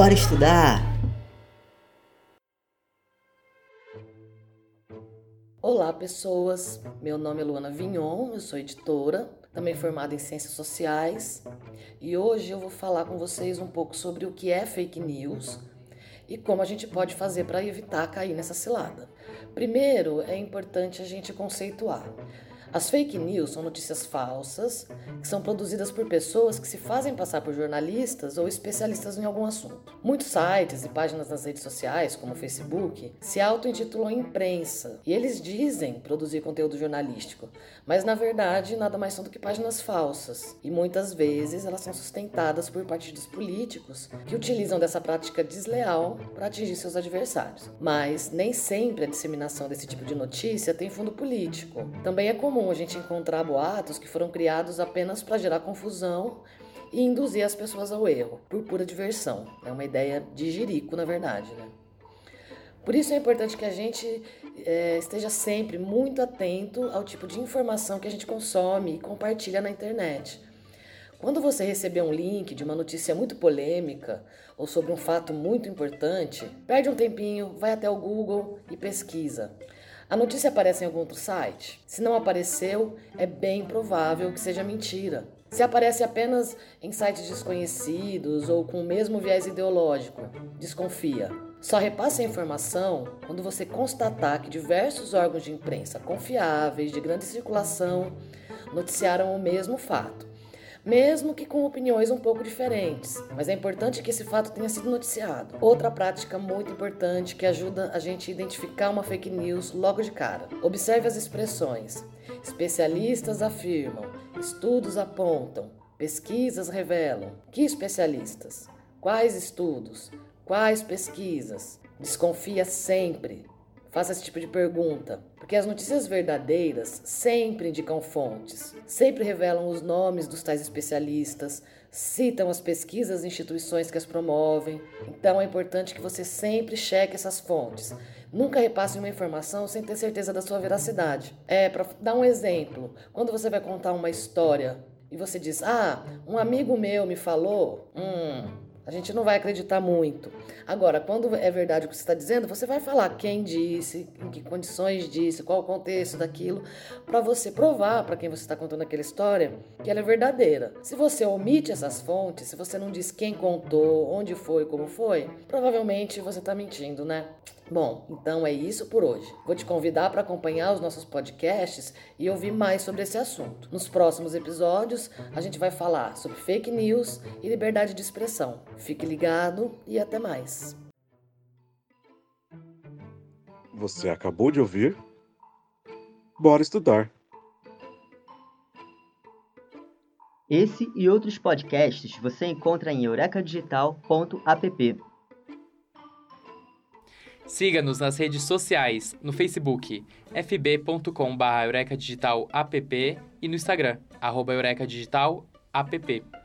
Bora estudar! Olá, pessoas. Meu nome é Luana Vignon, eu sou editora, também formada em Ciências Sociais, e hoje eu vou falar com vocês um pouco sobre o que é fake news e como a gente pode fazer para evitar cair nessa cilada. Primeiro, é importante a gente conceituar. As fake news são notícias falsas que são produzidas por pessoas que se fazem passar por jornalistas ou especialistas em algum assunto. Muitos sites e páginas nas redes sociais, como o Facebook, se auto-intitulam imprensa e eles dizem produzir conteúdo jornalístico, mas na verdade nada mais são do que páginas falsas e muitas vezes elas são sustentadas por partidos políticos que utilizam dessa prática desleal para atingir seus adversários. Mas nem sempre a disseminação desse tipo de notícia tem fundo político. Também é comum comum a gente encontrar boatos que foram criados apenas para gerar confusão e induzir as pessoas ao erro, por pura diversão. É uma ideia de jirico, na verdade. Né? Por isso é importante que a gente é, esteja sempre muito atento ao tipo de informação que a gente consome e compartilha na internet. Quando você receber um link de uma notícia muito polêmica ou sobre um fato muito importante, perde um tempinho, vai até o Google e pesquisa. A notícia aparece em algum outro site? Se não apareceu, é bem provável que seja mentira. Se aparece apenas em sites desconhecidos ou com o mesmo viés ideológico, desconfia. Só repasse a informação quando você constatar que diversos órgãos de imprensa confiáveis, de grande circulação, noticiaram o mesmo fato mesmo que com opiniões um pouco diferentes. Mas é importante que esse fato tenha sido noticiado. Outra prática muito importante que ajuda a gente a identificar uma fake news logo de cara. Observe as expressões. Especialistas afirmam, estudos apontam, pesquisas revelam. Que especialistas? Quais estudos? Quais pesquisas? Desconfia sempre. Faça esse tipo de pergunta, porque as notícias verdadeiras sempre indicam fontes, sempre revelam os nomes dos tais especialistas, citam as pesquisas e instituições que as promovem. Então é importante que você sempre cheque essas fontes. Nunca repasse uma informação sem ter certeza da sua veracidade. É, para dar um exemplo, quando você vai contar uma história e você diz: Ah, um amigo meu me falou. Hum, a gente não vai acreditar muito. Agora, quando é verdade o que você está dizendo, você vai falar quem disse, em que condições disse, qual o contexto daquilo, para você provar para quem você está contando aquela história que ela é verdadeira. Se você omite essas fontes, se você não diz quem contou, onde foi, como foi, provavelmente você está mentindo, né? Bom, então é isso por hoje. Vou te convidar para acompanhar os nossos podcasts e ouvir mais sobre esse assunto. Nos próximos episódios, a gente vai falar sobre fake news e liberdade de expressão. Fique ligado e até mais. Você acabou de ouvir? Bora estudar! Esse e outros podcasts você encontra em eurecadigital.app. Siga-nos nas redes sociais, no Facebook, fb.com.br eurecadigital app e no Instagram, arroba eurecadigital app.